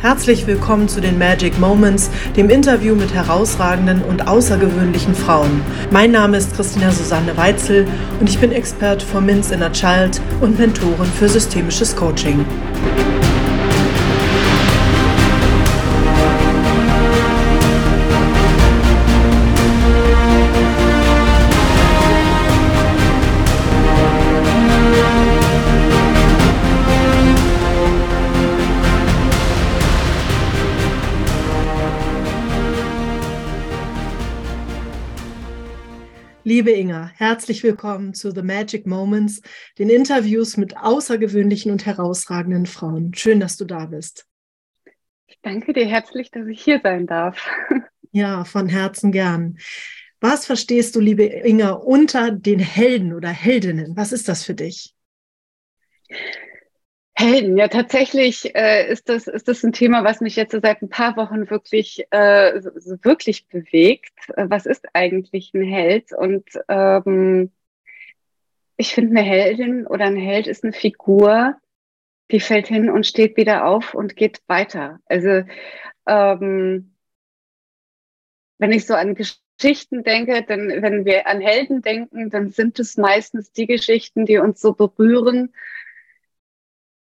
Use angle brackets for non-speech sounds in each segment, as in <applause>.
Herzlich willkommen zu den Magic Moments, dem Interview mit herausragenden und außergewöhnlichen Frauen. Mein Name ist Christina Susanne Weitzel und ich bin Expert for Minz Inner Child und Mentorin für systemisches Coaching. Liebe Inga, herzlich willkommen zu The Magic Moments, den Interviews mit außergewöhnlichen und herausragenden Frauen. Schön, dass du da bist. Ich danke dir herzlich, dass ich hier sein darf. <laughs> Ja, von Herzen gern. Was verstehst du, liebe Inga, unter den Helden oder Heldinnen? Was ist das für dich? Helden, ja tatsächlich äh, ist, das, ist das ein Thema, was mich jetzt seit ein paar Wochen wirklich, äh, wirklich bewegt. Äh, was ist eigentlich ein Held? Und ähm, ich finde, eine Heldin oder ein Held ist eine Figur, die fällt hin und steht wieder auf und geht weiter. Also ähm, wenn ich so an Geschichten denke, dann wenn wir an Helden denken, dann sind es meistens die Geschichten, die uns so berühren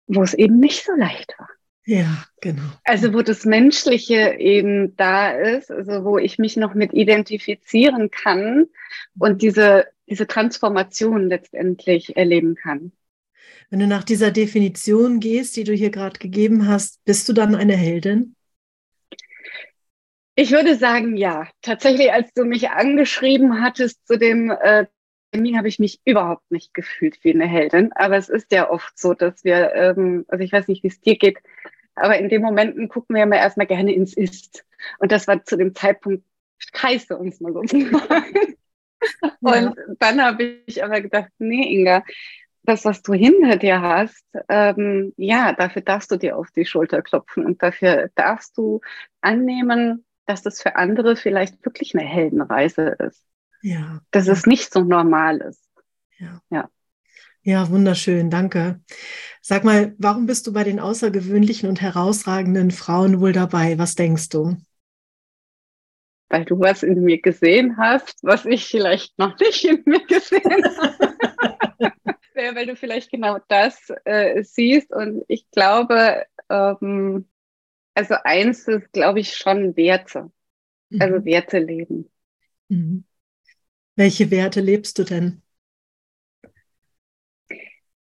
wo es eben nicht so leicht war. Ja, genau. Also wo das Menschliche eben da ist, also wo ich mich noch mit identifizieren kann und diese, diese Transformation letztendlich erleben kann. Wenn du nach dieser Definition gehst, die du hier gerade gegeben hast, bist du dann eine Heldin? Ich würde sagen, ja. Tatsächlich, als du mich angeschrieben hattest zu dem äh, Termin habe ich mich überhaupt nicht gefühlt wie eine Heldin. Aber es ist ja oft so, dass wir, ähm, also ich weiß nicht, wie es dir geht, aber in den Momenten gucken wir immer erstmal gerne ins Ist. Und das war zu dem Zeitpunkt scheiße, um es mal so zu sagen. Und dann habe ich aber gedacht, nee, Inga, das, was du hinter dir hast, ähm, ja, dafür darfst du dir auf die Schulter klopfen und dafür darfst du annehmen, dass das für andere vielleicht wirklich eine Heldenreise ist. Ja. Dass es nicht so normal ist. Ja. ja. Ja, wunderschön, danke. Sag mal, warum bist du bei den außergewöhnlichen und herausragenden Frauen wohl dabei? Was denkst du? Weil du was in mir gesehen hast, was ich vielleicht noch nicht in mir gesehen <laughs> habe. weil du vielleicht genau das äh, siehst. Und ich glaube, ähm, also eins ist, glaube ich, schon Werte. Also mhm. Werte leben. Mhm. Welche Werte lebst du denn?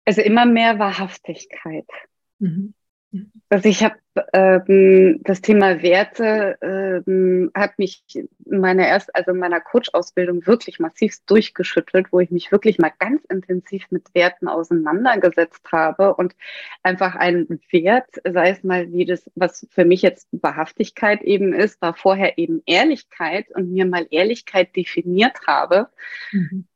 Also immer mehr Wahrhaftigkeit. Mhm. Also ich habe ähm, das Thema Werte ähm, hat mich in meiner erst also in meiner Coach-Ausbildung wirklich massiv durchgeschüttelt, wo ich mich wirklich mal ganz intensiv mit Werten auseinandergesetzt habe und einfach ein Wert, sei es mal wie das, was für mich jetzt Wahrhaftigkeit eben ist, war vorher eben Ehrlichkeit und mir mal Ehrlichkeit definiert habe. Mhm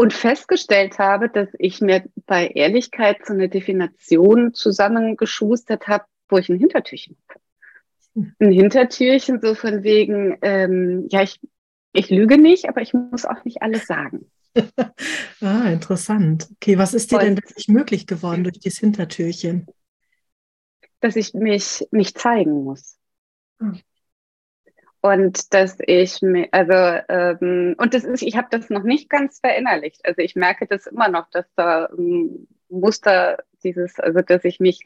und festgestellt habe, dass ich mir bei Ehrlichkeit so eine Definition zusammengeschustert habe, wo ich ein Hintertürchen habe. Hm. Ein Hintertürchen so von wegen, ähm, ja, ich, ich lüge nicht, aber ich muss auch nicht alles sagen. <laughs> ah, interessant. Okay, was ist dir Und, denn dadurch möglich geworden durch dieses Hintertürchen? Dass ich mich nicht zeigen muss. Hm und dass ich mir, also ähm, und das ist, ich habe das noch nicht ganz verinnerlicht. Also ich merke das immer noch, dass da ähm, Muster dieses, also dass ich mich,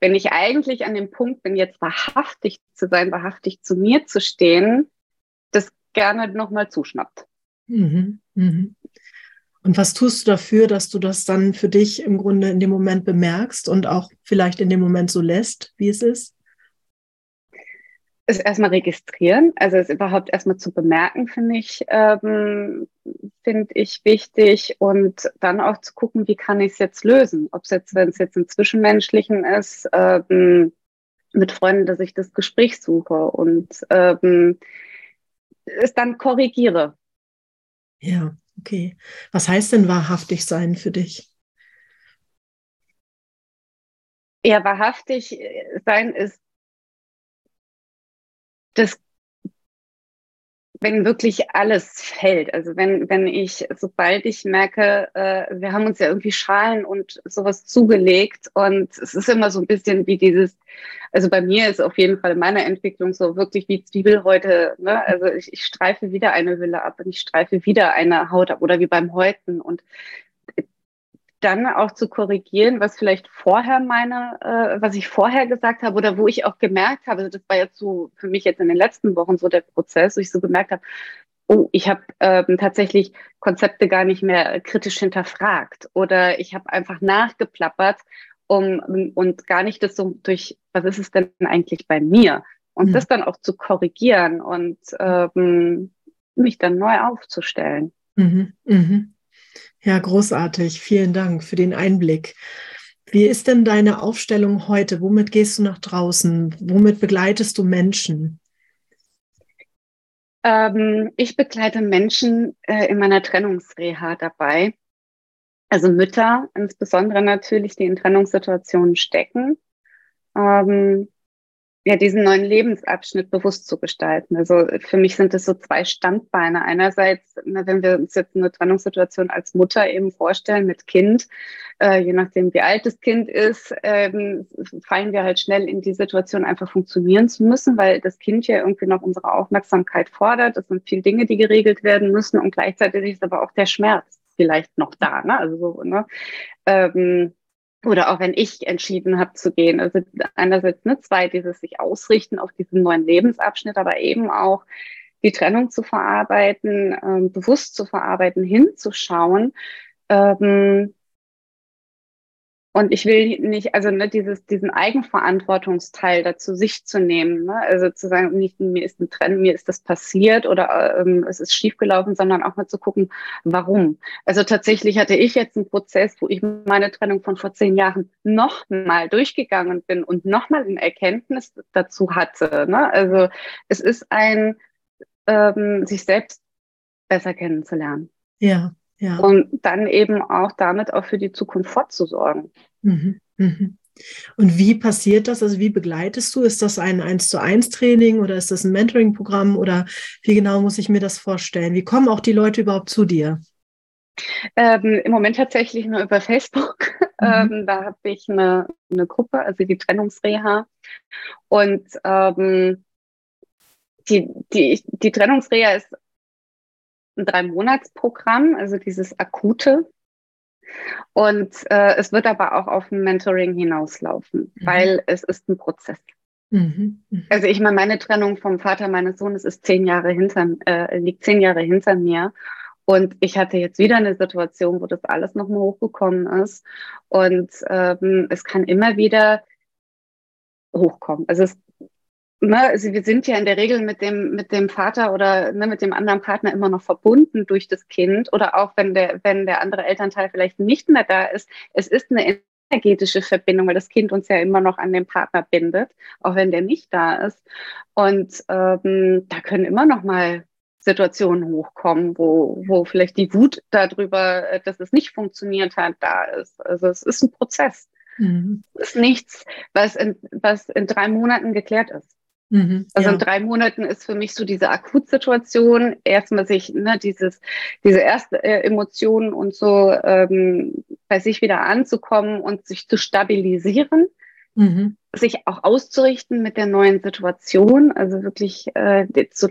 wenn ich eigentlich an dem Punkt bin, jetzt wahrhaftig zu sein, wahrhaftig zu mir zu stehen, das gerne nochmal zuschnappt. Mhm, mhm. Und was tust du dafür, dass du das dann für dich im Grunde in dem Moment bemerkst und auch vielleicht in dem Moment so lässt, wie es ist? Es erstmal registrieren, also es überhaupt erstmal zu bemerken, finde ich, ähm, finde ich wichtig und dann auch zu gucken, wie kann ich es jetzt lösen, ob es jetzt, wenn es jetzt im Zwischenmenschlichen ist, ähm, mit Freunden, dass ich das Gespräch suche und ähm, es dann korrigiere. Ja, okay. Was heißt denn wahrhaftig sein für dich? Ja, wahrhaftig sein ist das wenn wirklich alles fällt, also wenn, wenn ich, sobald ich merke, äh, wir haben uns ja irgendwie Schalen und sowas zugelegt und es ist immer so ein bisschen wie dieses, also bei mir ist auf jeden Fall in meiner Entwicklung so wirklich wie Zwiebel heute, ne? also ich, ich streife wieder eine Hülle ab und ich streife wieder eine Haut ab oder wie beim Häuten und dann auch zu korrigieren, was vielleicht vorher meine, äh, was ich vorher gesagt habe oder wo ich auch gemerkt habe, also das war jetzt so für mich jetzt in den letzten Wochen so der Prozess, wo ich so gemerkt habe, oh, ich habe ähm, tatsächlich Konzepte gar nicht mehr kritisch hinterfragt oder ich habe einfach nachgeplappert um, und gar nicht das so durch, was ist es denn eigentlich bei mir? Und mhm. das dann auch zu korrigieren und ähm, mich dann neu aufzustellen. Mhm. Mhm. Ja, großartig. Vielen Dank für den Einblick. Wie ist denn deine Aufstellung heute? Womit gehst du nach draußen? Womit begleitest du Menschen? Ähm, ich begleite Menschen äh, in meiner Trennungsreha dabei. Also Mütter, insbesondere natürlich, die in Trennungssituationen stecken. Ähm, ja, diesen neuen Lebensabschnitt bewusst zu gestalten. Also für mich sind es so zwei Standbeine. Einerseits, wenn wir uns jetzt eine Trennungssituation als Mutter eben vorstellen mit Kind, äh, je nachdem wie alt das Kind ist, ähm, fallen wir halt schnell in die Situation, einfach funktionieren zu müssen, weil das Kind ja irgendwie noch unsere Aufmerksamkeit fordert. Es sind viele Dinge, die geregelt werden müssen und gleichzeitig ist aber auch der Schmerz vielleicht noch da. Ne? Also so, ne? Ähm, oder auch wenn ich entschieden habe zu gehen. Also einerseits ne, zwei, dieses sich ausrichten auf diesen neuen Lebensabschnitt, aber eben auch die Trennung zu verarbeiten, ähm, bewusst zu verarbeiten, hinzuschauen, ähm, und ich will nicht, also ne, dieses, diesen Eigenverantwortungsteil dazu sich zu nehmen, ne? also zu sagen, nicht mir ist ein Trend, mir ist das passiert oder ähm, es ist schiefgelaufen, sondern auch mal zu gucken, warum. Also tatsächlich hatte ich jetzt einen Prozess, wo ich meine Trennung von vor zehn Jahren nochmal durchgegangen bin und nochmal eine Erkenntnis dazu hatte. Ne? Also es ist ein, ähm, sich selbst besser kennenzulernen. Ja. Ja. Und dann eben auch damit auch für die Zukunft fortzusorgen. Mhm. Mhm. Und wie passiert das? Also wie begleitest du? Ist das ein 1 zu 1 Training oder ist das ein Mentoring-Programm oder wie genau muss ich mir das vorstellen? Wie kommen auch die Leute überhaupt zu dir? Ähm, Im Moment tatsächlich nur über Facebook. Mhm. Ähm, da habe ich eine, eine Gruppe, also die Trennungsreha. Und ähm, die, die, die Trennungsreha ist ein Drei-Monats-Programm, also dieses akute. Und äh, es wird aber auch auf ein Mentoring hinauslaufen, mhm. weil es ist ein Prozess. Mhm. Mhm. Also ich meine, meine Trennung vom Vater meines Sohnes ist zehn Jahre hinter, äh, liegt zehn Jahre hinter mir. Und ich hatte jetzt wieder eine Situation, wo das alles nochmal hochgekommen ist. Und ähm, es kann immer wieder hochkommen. Also es ne, also wir sind ja in der Regel mit dem, mit dem Vater oder ne, mit dem anderen Partner immer noch verbunden durch das Kind oder auch wenn der, wenn der andere Elternteil vielleicht nicht mehr da ist. Es ist eine energetische Verbindung, weil das Kind uns ja immer noch an den Partner bindet, auch wenn der nicht da ist. Und ähm, da können immer noch mal Situationen hochkommen, wo, wo vielleicht die Wut darüber, äh, dass es nicht funktioniert hat, da ist. Also es ist ein Prozess. Mhm. Es ist nichts, was in, was in drei Monaten geklärt ist. Mhm, also ja. in drei Monaten ist für mich so diese Akutsituation, erstmal sich, ne, dieses, diese erste äh, Emotionen und so ähm, bei sich wieder anzukommen und sich zu stabilisieren, mhm. sich auch auszurichten mit der neuen Situation, also wirklich äh, so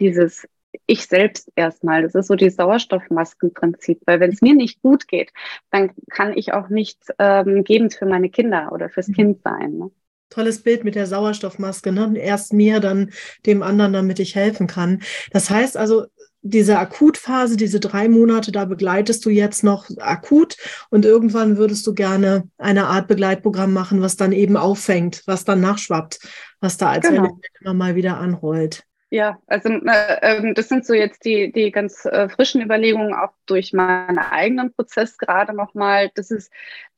dieses ich selbst erstmal. Das ist so die Sauerstoffmaskenprinzip, weil wenn es mir nicht gut geht, dann kann ich auch nicht ähm, gebend für meine Kinder oder fürs mhm. Kind sein. Ne? Tolles Bild mit der Sauerstoffmaske. Ne? Erst mir, dann dem anderen, damit ich helfen kann. Das heißt also, diese Akutphase, diese drei Monate, da begleitest du jetzt noch akut und irgendwann würdest du gerne eine Art Begleitprogramm machen, was dann eben auffängt, was dann nachschwappt, was da als genau. immer mal wieder anrollt. Ja, also äh, das sind so jetzt die, die ganz äh, frischen Überlegungen, auch durch meinen eigenen Prozess gerade nochmal, dass es,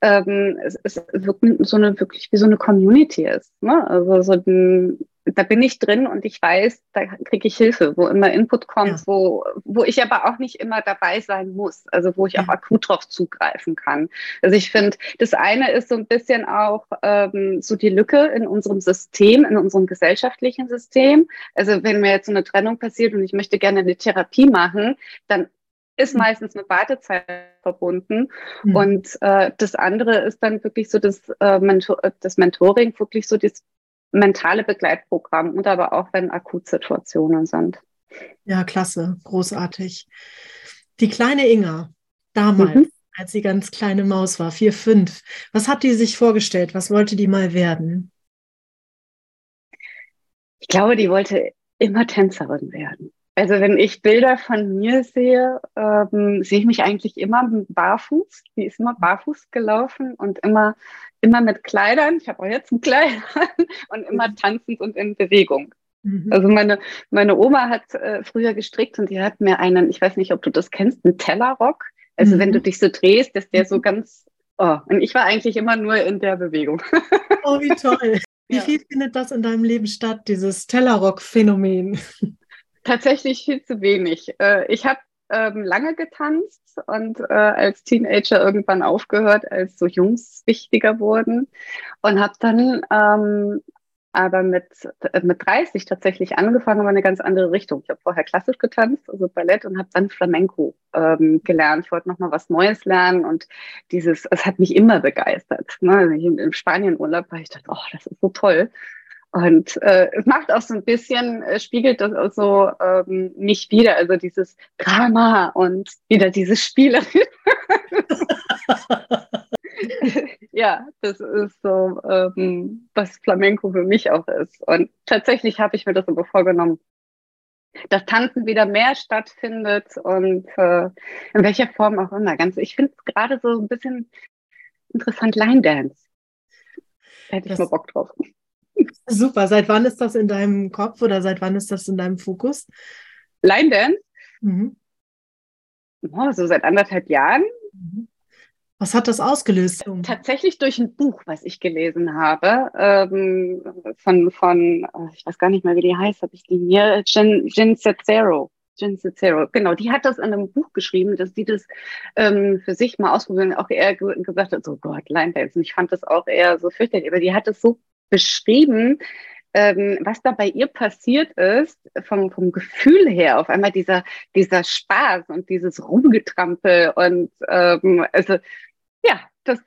ähm, es, es wirklich so eine wirklich wie so eine Community ist. Ne? Also so ein, da bin ich drin und ich weiß, da kriege ich Hilfe, wo immer Input kommt, ja. wo, wo ich aber auch nicht immer dabei sein muss, also wo ich ja. auch akut drauf zugreifen kann. Also ich finde, das eine ist so ein bisschen auch ähm, so die Lücke in unserem System, in unserem gesellschaftlichen System. Also wenn mir jetzt so eine Trennung passiert und ich möchte gerne eine Therapie machen, dann ist mhm. meistens mit Wartezeit verbunden. Mhm. Und äh, das andere ist dann wirklich so das, äh, Mentor das Mentoring, wirklich so das mentale Begleitprogramm und aber auch wenn Akutsituationen sind. Ja, klasse, großartig. Die kleine Inga, damals, mhm. als sie ganz kleine Maus war, vier, fünf, was hat die sich vorgestellt? Was wollte die mal werden? Ich glaube, die wollte immer Tänzerin werden. Also wenn ich Bilder von mir sehe, ähm, sehe ich mich eigentlich immer barfuß. Die ist immer barfuß gelaufen und immer, immer mit Kleidern. Ich habe auch jetzt ein Kleid <laughs> und immer mhm. tanzend und in Bewegung. Mhm. Also meine, meine Oma hat äh, früher gestrickt und die hat mir einen, ich weiß nicht, ob du das kennst, einen Tellerrock. Also mhm. wenn du dich so drehst, ist der so mhm. ganz, oh, und ich war eigentlich immer nur in der Bewegung. <laughs> Oh, wie toll. Wie ja. viel findet das in deinem Leben statt, dieses Tellerrock-Phänomen? Tatsächlich viel zu wenig. Äh, ich habe ähm, lange getanzt und äh, als Teenager irgendwann aufgehört, als so Jungs wichtiger wurden und habe dann ähm, aber mit, äh, mit 30 tatsächlich angefangen, aber eine ganz andere Richtung. Ich habe vorher klassisch getanzt, also Ballett und habe dann Flamenco ähm, gelernt. Ich wollte nochmal was Neues lernen und dieses, es hat mich immer begeistert. Ne? Also Im Spanien-Urlaub war ich dachte, oh, das ist so toll. Und äh, es macht auch so ein bisschen, äh, spiegelt das auch so ähm, nicht wieder, also dieses Drama und wieder dieses Spiele. <laughs> ja, das ist so, ähm, was Flamenco für mich auch ist. Und tatsächlich habe ich mir das aber vorgenommen, dass Tanzen wieder mehr stattfindet und äh, in welcher Form auch immer. Ganz, ich finde es gerade so ein bisschen interessant, Line Dance. Da hätte ich das, mal Bock drauf. Super. Seit wann ist das in deinem Kopf oder seit wann ist das in deinem Fokus? Line Dance? Mhm. Oh, so seit anderthalb Jahren. Mhm. Was hat das ausgelöst? Tatsächlich durch ein Buch, was ich gelesen habe, ähm, von, von, oh, ich weiß gar nicht mehr, wie die heißt, habe ich die hier, Jen, Jen Cicero. Jen Cicero, genau, die hat das in einem Buch geschrieben, dass die das ähm, für sich mal ausprobieren, auch eher gesagt hat, so Gott, Line Dance. Und ich fand das auch eher so fürchterlich, aber die hat es so beschrieben, ähm, was da bei ihr passiert ist, vom, vom Gefühl her, auf einmal dieser, dieser Spaß und dieses Rumgetrampel und ähm, also ja, das,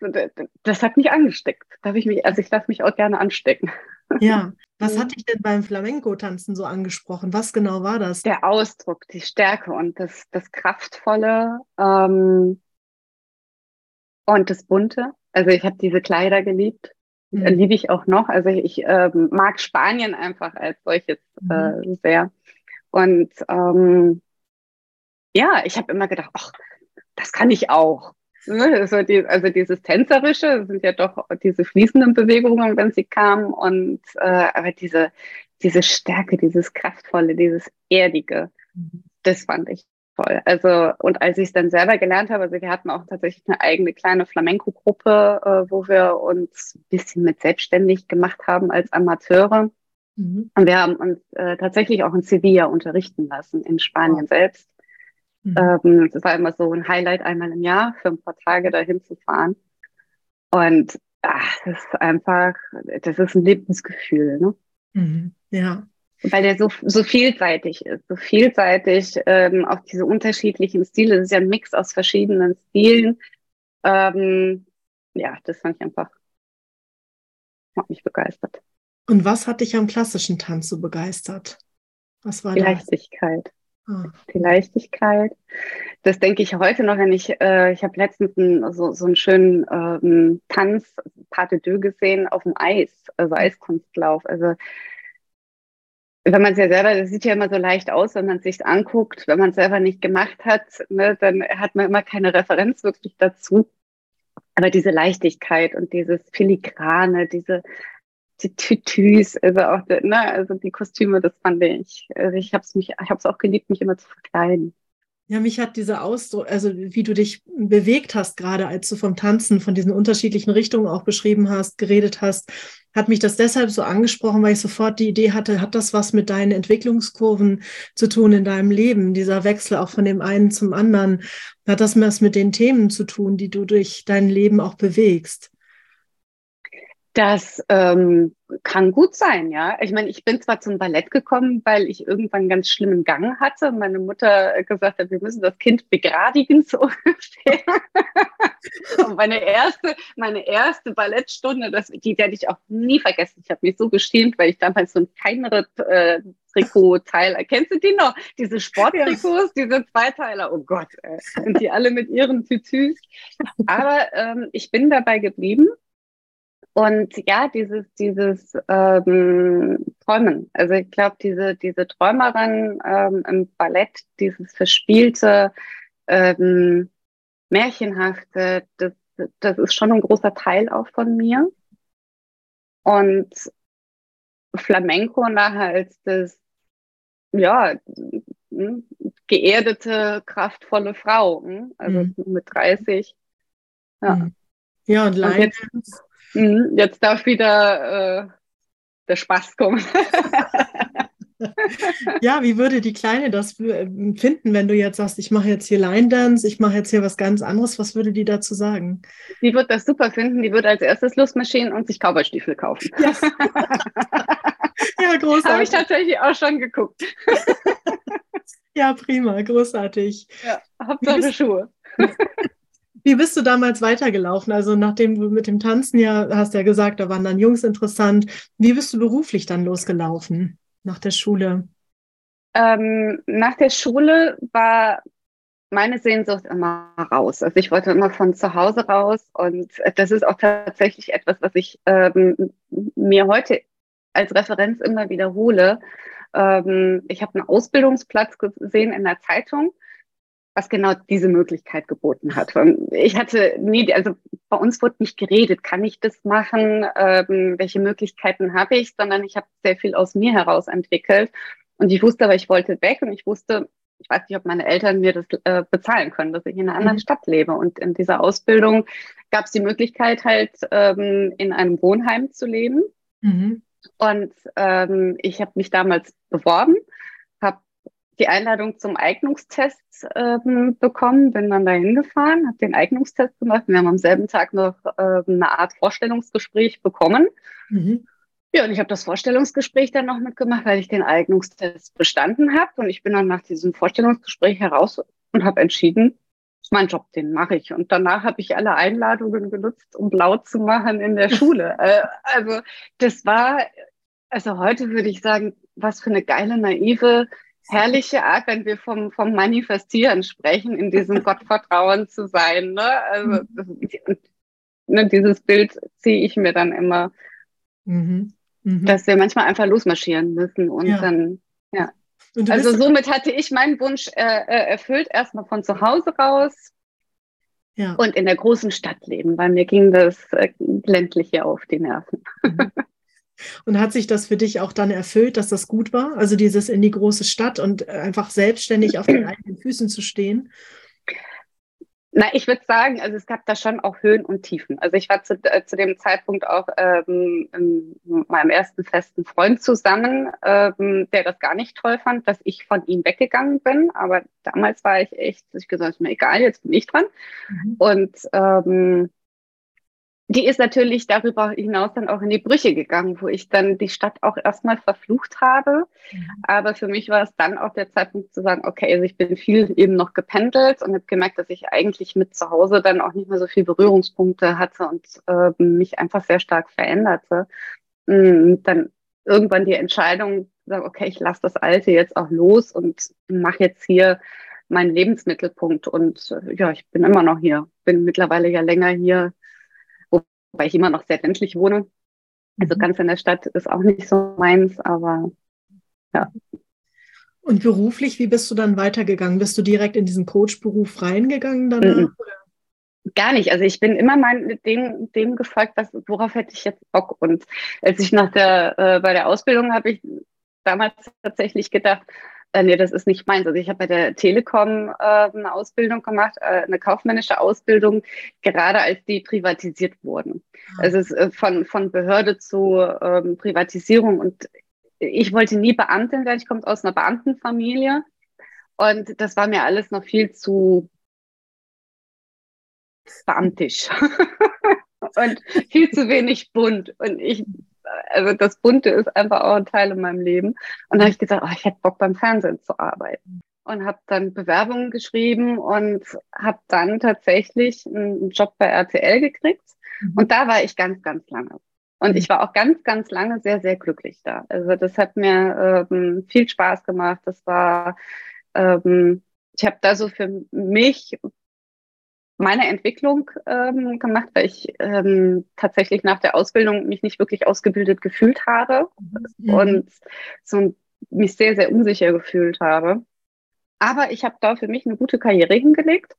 das hat mich angesteckt. Darf ich mich, also ich lasse mich auch gerne anstecken. Ja, <laughs> was hat dich denn beim Flamenco-Tanzen so angesprochen? Was genau war das? Der Ausdruck, die Stärke und das, das Kraftvolle ähm, und das Bunte. Also ich habe diese Kleider geliebt mhm. liebe ich auch noch. Also ich äh, mag Spanien einfach als solches mhm. äh, sehr. Und ähm, ja, ich habe immer gedacht, ach, das kann ich auch. Also, die, also dieses Tänzerische sind ja doch diese fließenden Bewegungen, wenn sie kamen. Und äh, aber diese, diese Stärke, dieses Kraftvolle, dieses Erdige, mhm. das fand ich toll. Also, und als ich es dann selber gelernt habe, also wir hatten auch tatsächlich eine eigene kleine Flamenco-Gruppe, äh, wo wir uns ein bisschen mit selbstständig gemacht haben als Amateure. Mhm. Und wir haben uns äh, tatsächlich auch in Sevilla unterrichten lassen, in Spanien oh. selbst. Mhm. Ähm, das war immer so ein Highlight, einmal im Jahr für ein paar Tage dahin zu fahren. Und ach, das ist einfach, das ist ein Lebensgefühl. Ne? Mhm. Ja, weil der so, so vielseitig ist, so vielseitig ähm, auch diese unterschiedlichen Stile. Das ist ja ein Mix aus verschiedenen Stilen. Ähm, ja, das fand ich einfach, hat mich begeistert. Und was hat dich am klassischen Tanz so begeistert? Was war Die das? Leichtigkeit. Ah. Die Leichtigkeit. Das denke ich heute noch, wenn ich, äh, ich habe letztens ein, so, so einen schönen ähm, Tanz, Pas de Deux gesehen auf dem Eis, also Eiskunstlauf. Also wenn man es ja selber, das sieht ja immer so leicht aus, wenn man es sich anguckt, wenn man es selber nicht gemacht hat, ne, dann hat man immer keine Referenz wirklich dazu. Aber diese Leichtigkeit und dieses Filigrane, diese die Tütüs, also auch ne, also die Kostüme, das fand ich. Also ich habe es mich, ich habe es auch geliebt, mich immer zu verkleiden. Ja, mich hat dieser Ausdruck, also wie du dich bewegt hast, gerade als du vom Tanzen, von diesen unterschiedlichen Richtungen auch beschrieben hast, geredet hast, hat mich das deshalb so angesprochen, weil ich sofort die Idee hatte, hat das was mit deinen Entwicklungskurven zu tun in deinem Leben, dieser Wechsel auch von dem einen zum anderen? Hat das was mit den Themen zu tun, die du durch dein Leben auch bewegst? Das ähm, kann gut sein, ja. Ich meine, ich bin zwar zum Ballett gekommen, weil ich irgendwann einen ganz schlimmen Gang hatte und meine Mutter gesagt hat, wir müssen das Kind begradigen, so <laughs> ungefähr. und meine erste, meine erste Ballettstunde, das, die werde ich auch nie vergessen. Ich habe mich so geschämt, weil ich damals so ein kleinere äh, Trikot-Teil, kennst du die noch? Diese Sporttrikots, diese Zweiteiler, oh Gott, äh, sind die alle mit ihren Tütüs. Aber ähm, ich bin dabei geblieben und ja, dieses, dieses ähm, Träumen. Also ich glaube, diese, diese Träumerin ähm, im Ballett, dieses verspielte, ähm, märchenhafte, das, das ist schon ein großer Teil auch von mir. Und Flamenco nachher als das, ja, hm, geerdete, kraftvolle Frau, hm, also mhm. mit 30. Ja. Mhm. Ja, und, und jetzt, Mhm, jetzt darf wieder äh, der Spaß kommen. <laughs> ja, wie würde die Kleine das äh, finden, wenn du jetzt sagst, ich mache jetzt hier Line Dance, ich mache jetzt hier was ganz anderes? Was würde die dazu sagen? Die wird das super finden. Die würde als erstes Lustmaschinen und sich Cowboystiefel kaufen. Yes. <laughs> ja, großartig. Habe ich tatsächlich auch schon geguckt. <laughs> ja, prima, großartig. Ja, Hauptsache Schuhe. Wie bist du damals weitergelaufen? Also nachdem du mit dem Tanzen ja, hast ja gesagt, da waren dann Jungs interessant. Wie bist du beruflich dann losgelaufen nach der Schule? Ähm, nach der Schule war meine Sehnsucht immer raus. Also ich wollte immer von zu Hause raus und das ist auch tatsächlich etwas, was ich ähm, mir heute als Referenz immer wiederhole. Ähm, ich habe einen Ausbildungsplatz gesehen in der Zeitung was genau diese Möglichkeit geboten hat. Ich hatte nie, also bei uns wurde nicht geredet, kann ich das machen, ähm, welche Möglichkeiten habe ich, sondern ich habe sehr viel aus mir heraus entwickelt. Und ich wusste aber, ich wollte weg und ich wusste, ich weiß nicht, ob meine Eltern mir das äh, bezahlen können, dass ich in einer anderen mhm. Stadt lebe. Und in dieser Ausbildung gab es die Möglichkeit, halt ähm, in einem Wohnheim zu leben. Mhm. Und ähm, ich habe mich damals beworben die Einladung zum Eignungstest ähm, bekommen, bin dann dahin gefahren, habe den Eignungstest gemacht. Wir haben am selben Tag noch äh, eine Art Vorstellungsgespräch bekommen. Mhm. Ja, und ich habe das Vorstellungsgespräch dann noch mitgemacht, weil ich den Eignungstest bestanden habe. Und ich bin dann nach diesem Vorstellungsgespräch heraus und habe entschieden, mein Job, den mache ich. Und danach habe ich alle Einladungen genutzt, um blau zu machen in der <laughs> Schule. äh, also das war, also heute würde ich sagen, was für eine geile, naive herrliche Art, wenn wir vom, vom Manifestieren sprechen, in diesem Gottvertrauen zu sein. Ne? Also das, ne, dieses Bild ziehe ich mir dann immer, mhm. Mhm. dass wir manchmal einfach losmarschieren müssen und ja. dann, ja. Und also somit hatte ich meinen Wunsch äh, äh, erfüllt, erstmal von zu Hause raus ja. und in der großen Stadt leben, weil mir ging das äh, ländliche auf die Nerven. <laughs> Und hat sich das für dich auch dann erfüllt, dass das gut war? Also dieses in die große Stadt und einfach selbstständig auf den eigenen Füßen zu stehen? Na, ich würde sagen, also es gab da schon auch Höhen und Tiefen. Also ich war zu, äh, zu dem Zeitpunkt auch ähm, mit meinem ersten festen Freund zusammen, ähm, der das gar nicht toll fand, dass ich von ihm weggegangen bin. Aber damals war ich echt, ich gesagt, ist mir egal, jetzt bin ich dran. Mhm. Und ähm, die ist natürlich darüber hinaus dann auch in die Brüche gegangen, wo ich dann die Stadt auch erstmal verflucht habe. Mhm. Aber für mich war es dann auch der Zeitpunkt zu sagen, okay, also ich bin viel eben noch gependelt und habe gemerkt, dass ich eigentlich mit zu Hause dann auch nicht mehr so viel Berührungspunkte hatte und äh, mich einfach sehr stark veränderte. Und dann irgendwann die Entscheidung, sagen, okay, ich lasse das Alte jetzt auch los und mache jetzt hier meinen Lebensmittelpunkt. Und äh, ja, ich bin immer noch hier, bin mittlerweile ja länger hier weil ich immer noch sehr ländlich wohne. Also mhm. ganz in der Stadt ist auch nicht so meins, aber ja. Und beruflich, wie bist du dann weitergegangen? Bist du direkt in diesen Coach-Beruf reingegangen danach? Mhm. Gar nicht. Also ich bin immer mein, dem, dem gefolgt, was, worauf hätte ich jetzt Bock. Und als ich nach der, äh, bei der Ausbildung habe ich damals tatsächlich gedacht, äh, nee, das ist nicht meins. Also ich habe bei der Telekom äh, eine Ausbildung gemacht, äh, eine kaufmännische Ausbildung, gerade als die privatisiert wurden. Ah. Also es ist äh, von, von Behörde zu ähm, Privatisierung und ich wollte nie Beamtin werden. Ich komme aus einer Beamtenfamilie und das war mir alles noch viel zu beamtisch <laughs> und viel zu wenig bunt. Und ich also das Bunte ist einfach auch ein Teil in meinem Leben. Und dann habe ich gesagt, oh, ich hätte Bock beim Fernsehen zu arbeiten. Und habe dann Bewerbungen geschrieben und habe dann tatsächlich einen Job bei RTL gekriegt. Mhm. Und da war ich ganz, ganz lange. Und ich war auch ganz, ganz lange sehr, sehr glücklich da. Also das hat mir ähm, viel Spaß gemacht. Das war, ähm, ich habe da so für mich meine Entwicklung ähm, gemacht, weil ich ähm, tatsächlich nach der Ausbildung mich nicht wirklich ausgebildet gefühlt habe mhm. und so mich sehr, sehr unsicher gefühlt habe. Aber ich habe da für mich eine gute Karriere hingelegt.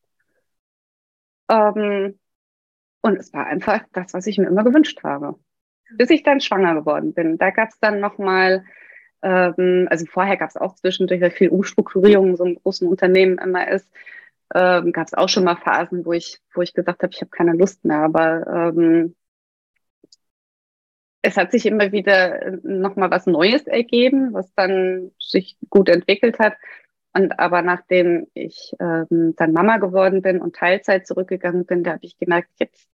Ähm, und es war einfach das, was ich mir immer gewünscht habe. Bis ich dann schwanger geworden bin. Da gab es dann nochmal, ähm, also vorher gab es auch zwischendurch, weil viel Umstrukturierung in so einem großen Unternehmen immer ist, ähm, gab es auch schon mal Phasen, wo ich, wo ich gesagt habe, ich habe keine Lust mehr. Aber ähm, es hat sich immer wieder nochmal was Neues ergeben, was dann sich gut entwickelt hat. Und aber nachdem ich ähm, dann Mama geworden bin und Teilzeit zurückgegangen bin, da habe ich gemerkt, jetzt,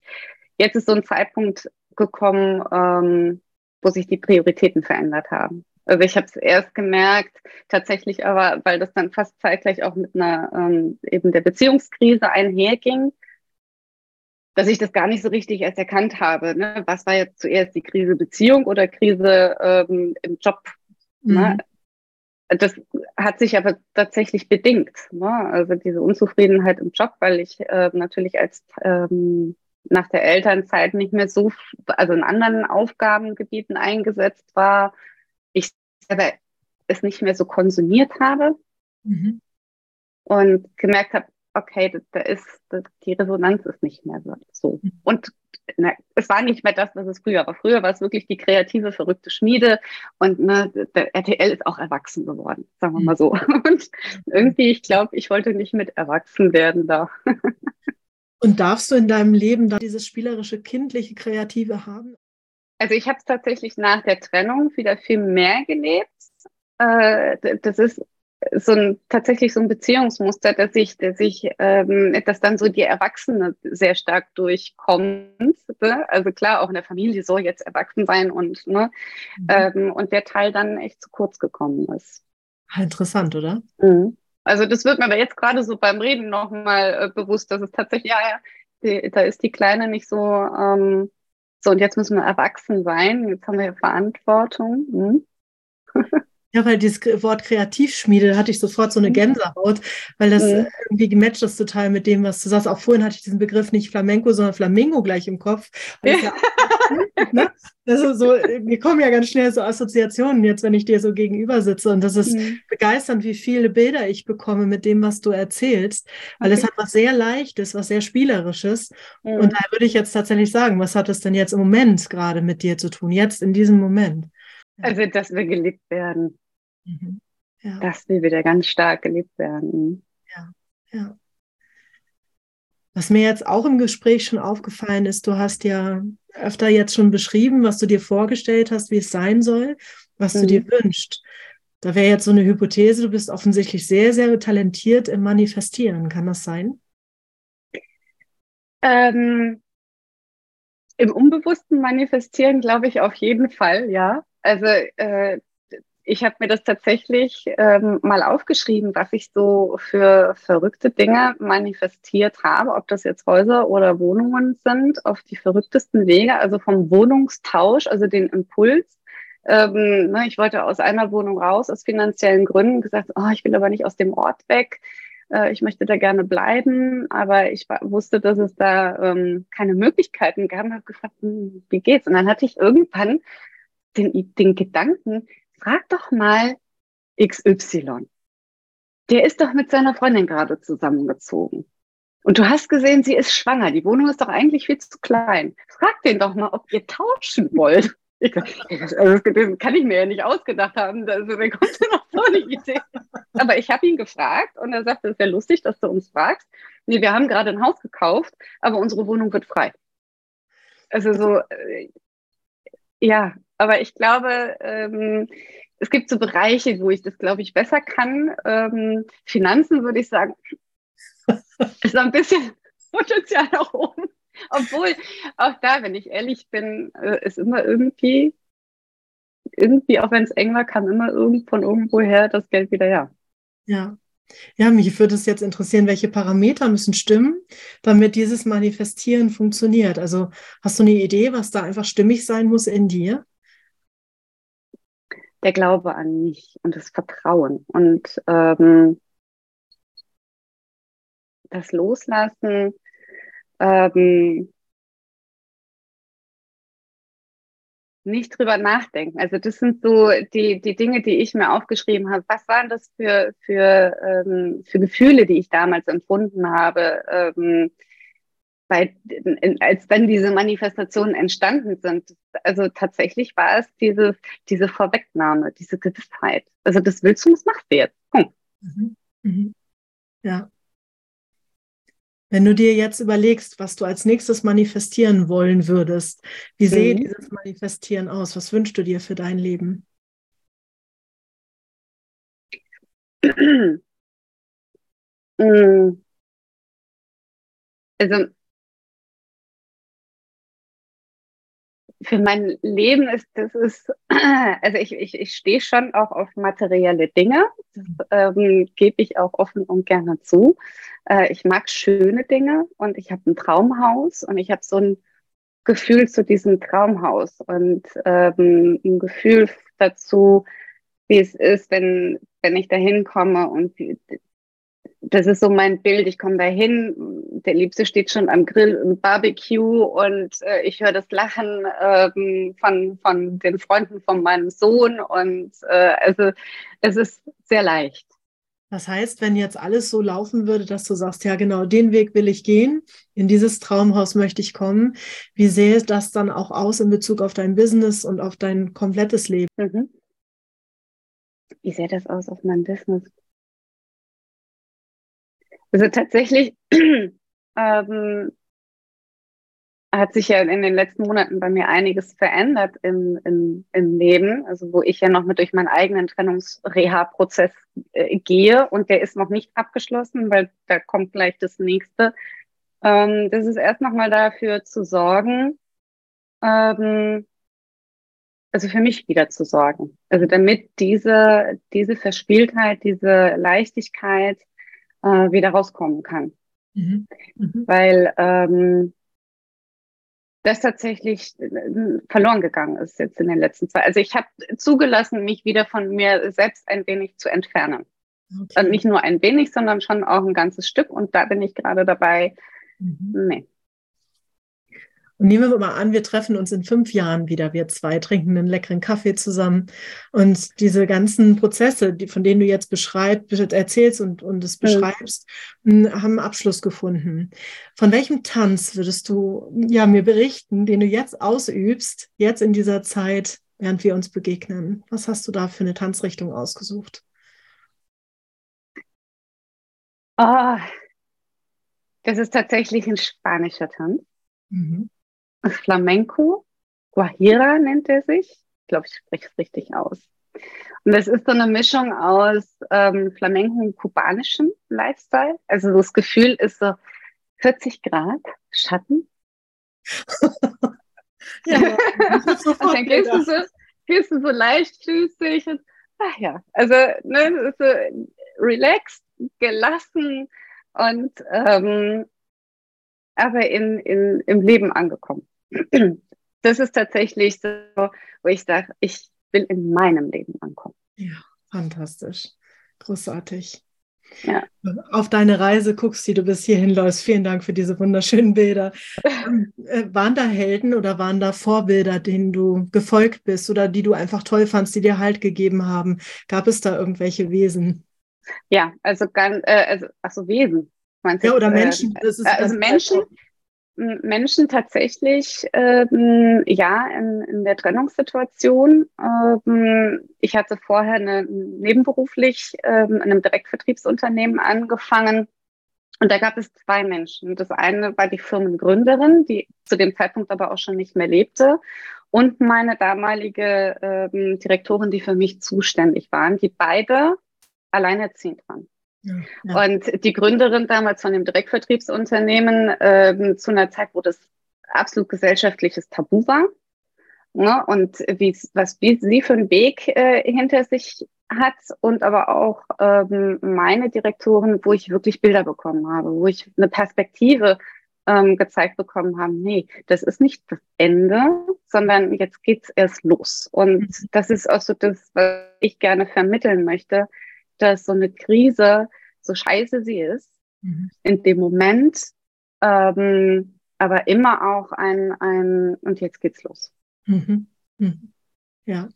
jetzt ist so ein Zeitpunkt gekommen, ähm, wo sich die Prioritäten verändert haben. Also ich habe es erst gemerkt, tatsächlich aber, weil das dann fast zeitgleich auch mit einer ähm, eben der Beziehungskrise einherging, dass ich das gar nicht so richtig erst erkannt habe. Ne? Was war jetzt zuerst die Krise Beziehung oder Krise ähm, im Job? Ne? Mhm. Ne? Das hat sich aber tatsächlich bedingt. Ne? Also diese Unzufriedenheit im Job, weil ich äh, natürlich als ähm, nach der Elternzeit nicht mehr so, also in anderen Aufgabengebieten eingesetzt war, ich selber es nicht mehr so konsumiert habe mhm. und gemerkt habe, okay, da, da ist da, die Resonanz ist nicht mehr so. Mhm. Und na, es war nicht mehr das, was es früher war. Früher war es wirklich die kreative, verrückte Schmiede und ne, der RTL ist auch erwachsen geworden, sagen wir mal so. <laughs> Und irgendwie, ich glaube, ich wollte nicht mit erwachsen werden da. <laughs> Und darfst du in deinem Leben da dieses spielerische, kindliche, kreative haben? Also ich habe es tatsächlich nach der Trennung wieder viel mehr gelebt. Äh, das ist so ein tatsächlich so ein Beziehungsmuster, dass ich, dass ich, ähm, dass dann so die Erwachsene sehr stark durchkommt. Ne? Also klar, auch in der Familie soll jetzt erwachsen sein und ne, mhm. ähm, und der Teil dann echt zu kurz gekommen ist. Ah, interessant, oder? Mhm. Also das wird mir aber jetzt gerade so beim Reden nochmal äh, bewusst, dass es tatsächlich, ja, ja, die, da ist die Kleine nicht so ähm, so, und jetzt müssen wir erwachsen sein. Jetzt haben wir Verantwortung. Hm? <laughs> Ja, weil dieses Wort Kreativschmiede hatte ich sofort so eine mhm. Gänsehaut, weil das mhm. irgendwie gematcht ist total mit dem, was du sagst. Auch vorhin hatte ich diesen Begriff nicht Flamenco, sondern Flamingo gleich im Kopf. Ja. <laughs> Ne? So, mir kommen ja ganz schnell so Assoziationen jetzt, wenn ich dir so gegenüber sitze. Und das ist mhm. begeisternd, wie viele Bilder ich bekomme mit dem, was du erzählst. Weil okay. es hat was sehr Leichtes, was sehr Spielerisches. Mhm. Und da würde ich jetzt tatsächlich sagen, was hat es denn jetzt im Moment gerade mit dir zu tun? Jetzt in diesem Moment. Also, dass wir geliebt werden. Mhm. Ja. Dass wir wieder ganz stark geliebt werden. Ja, ja. Was mir jetzt auch im Gespräch schon aufgefallen ist, du hast ja öfter jetzt schon beschrieben, was du dir vorgestellt hast, wie es sein soll, was mhm. du dir mhm. wünschst. Da wäre jetzt so eine Hypothese, du bist offensichtlich sehr, sehr talentiert im Manifestieren. Kann das sein? Ähm, Im unbewussten Manifestieren glaube ich auf jeden Fall, ja. Also äh, ich habe mir das tatsächlich ähm, mal aufgeschrieben, was ich so für verrückte Dinge manifestiert habe, ob das jetzt Häuser oder Wohnungen sind, auf die verrücktesten Wege, also vom Wohnungstausch, also den Impuls. Ähm, ne, ich wollte aus einer Wohnung raus, aus finanziellen Gründen, gesagt, oh, ich will aber nicht aus dem Ort weg, äh, ich möchte da gerne bleiben, aber ich wusste, dass es da ähm, keine Möglichkeiten gab und habe gefragt, hm, wie geht's? Und dann hatte ich irgendwann den, den Gedanken, frag doch mal XY. Der ist doch mit seiner Freundin gerade zusammengezogen. Und du hast gesehen, sie ist schwanger. Die Wohnung ist doch eigentlich viel zu klein. Frag den doch mal, ob ihr tauschen wollt. <laughs> Ich, also das kann ich mir ja nicht ausgedacht haben. Also, der konnte noch so eine Idee. Aber ich habe ihn gefragt und er sagte, es ja lustig, dass du uns fragst. Nee, wir haben gerade ein Haus gekauft, aber unsere Wohnung wird frei. Also so, äh, ja, aber ich glaube, ähm, es gibt so Bereiche, wo ich das, glaube ich, besser kann. Ähm, Finanzen würde ich sagen, <laughs> ist ein bisschen Potenzial nach oben. Obwohl, auch da, wenn ich ehrlich bin, äh, ist immer irgendwie, irgendwie, auch wenn es eng war, kam immer irgend von irgendwoher das Geld wieder her. Ja. Ja, mich würde es jetzt interessieren, welche Parameter müssen stimmen, damit dieses Manifestieren funktioniert. Also hast du eine Idee, was da einfach stimmig sein muss in dir? Der Glaube an mich und das Vertrauen und ähm, das Loslassen ähm, nicht drüber nachdenken. Also das sind so die, die Dinge, die ich mir aufgeschrieben habe. Was waren das für, für, ähm, für Gefühle, die ich damals empfunden habe, ähm, bei, in, als wenn diese Manifestationen entstanden sind? Also tatsächlich war es diese, diese Vorwegnahme, diese Gewissheit. Also das willst du, das macht wir jetzt. Hm. Mhm. Mhm. Ja. Wenn du dir jetzt überlegst, was du als nächstes manifestieren wollen würdest, wie sehe mhm. dieses Manifestieren aus? Was wünschst du dir für dein Leben? <clears throat> Mm. Also für mein Leben ist das ist, <clears throat> also ich, ich, ich stehe schon auch auf materielle Dinge. Das ähm, gebe ich auch offen und gerne zu. Äh, ich mag schöne Dinge und ich habe ein Traumhaus und ich habe so ein Gefühl zu diesem Traumhaus und ähm, ein Gefühl dazu, wie es ist, wenn, wenn ich da hinkomme und wie, das ist so mein Bild. Ich komme da hin, der Liebste steht schon am Grill im Barbecue und äh, ich höre das Lachen ähm, von, von den Freunden von meinem Sohn und äh, also es ist sehr leicht. Das heißt, wenn jetzt alles so laufen würde, dass du sagst, ja genau, den Weg will ich gehen, in dieses Traumhaus möchte ich kommen, wie sähe das dann auch aus in Bezug auf dein Business und auf dein komplettes Leben? Mhm. Wie sähe das aus auf mein Business? Also tatsächlich <clears throat> ähm, hat sich ja in den letzten Monaten bei mir einiges verändert im, im, im Leben, also wo ich ja noch mit durch meinen eigenen Trennungsreha-Prozess äh, gehe und der ist noch nicht abgeschlossen, weil da kommt gleich das nächste. Ähm, das ist erst nochmal dafür zu sorgen, ähm, also für mich wieder zu sorgen. Also damit diese, diese Verspieltheit, diese Leichtigkeit äh, wieder rauskommen kann. Mhm. Mhm. Weil ähm, das tatsächlich äh, verloren gegangen ist jetzt in den letzten zwei. Also ich habe zugelassen, mich wieder von mir selbst ein wenig zu entfernen. Okay. Und nicht nur ein wenig, sondern schon auch ein ganzes Stück. Und da bin ich gerade dabei. Mhm. Nee. Und nehmen wir mal an, wir treffen uns in fünf Jahren wieder, wir zwei trinken einen leckeren Kaffee zusammen. Und diese ganzen Prozesse, die, von denen du jetzt beschreibst, erzählst und, und es beschreibst, mhm. haben Abschluss gefunden. Von welchem Tanz würdest du ja, mir berichten, den du jetzt ausübst, jetzt in dieser Zeit, während wir uns begegnen? Was hast du da für eine Tanzrichtung ausgesucht? Oh, das ist tatsächlich ein spanischer Tanz. Mhm. Flamenco. Guajira nennt er sich. Ich glaube, ich spreche es richtig aus. Und das ist so eine Mischung aus ähm, Flamenco und kubanischem Lifestyle. Also das Gefühl ist so 40 Grad Schatten. <laughs> ja, <laughs> und dann gehst du, so, gehst du so leichtfüßig und ach ja, also ne, so relaxed, gelassen und ähm, aber in, in, im Leben angekommen das ist tatsächlich so, wo ich sage, ich will in meinem Leben ankommen. Ja, fantastisch. Großartig. Ja. Auf deine Reise guckst, die du bis hierhin läufst. Vielen Dank für diese wunderschönen Bilder. Ähm, äh, waren da Helden oder waren da Vorbilder, denen du gefolgt bist oder die du einfach toll fandst, die dir Halt gegeben haben? Gab es da irgendwelche Wesen? Ja, also ganz, äh, also, ach Wesen. Meinst ja, oder Menschen. Äh, also Menschen, Menschen tatsächlich, ähm, ja, in, in, der Trennungssituation. Ähm, ich hatte vorher eine, nebenberuflich ähm, in einem Direktvertriebsunternehmen angefangen. Und da gab es zwei Menschen. Das eine war die Firmengründerin, die zu dem Zeitpunkt aber auch schon nicht mehr lebte. Und meine damalige ähm, Direktorin, die für mich zuständig waren, die beide alleinerziehend waren. Ja, ja. Und die Gründerin damals von dem Direktvertriebsunternehmen ähm, zu einer Zeit, wo das absolut gesellschaftliches Tabu war. Ne? Und wie, was wie sie für einen Weg äh, hinter sich hat und aber auch ähm, meine Direktoren, wo ich wirklich Bilder bekommen habe, wo ich eine Perspektive ähm, gezeigt bekommen habe, nee, das ist nicht das Ende, sondern jetzt geht's erst los. Und mhm. das ist auch so das, was ich gerne vermitteln möchte, dass so eine Krise, so scheiße sie ist, mhm. in dem Moment, ähm, aber immer auch ein, ein, und jetzt geht's los. Mhm. Mhm. Ja.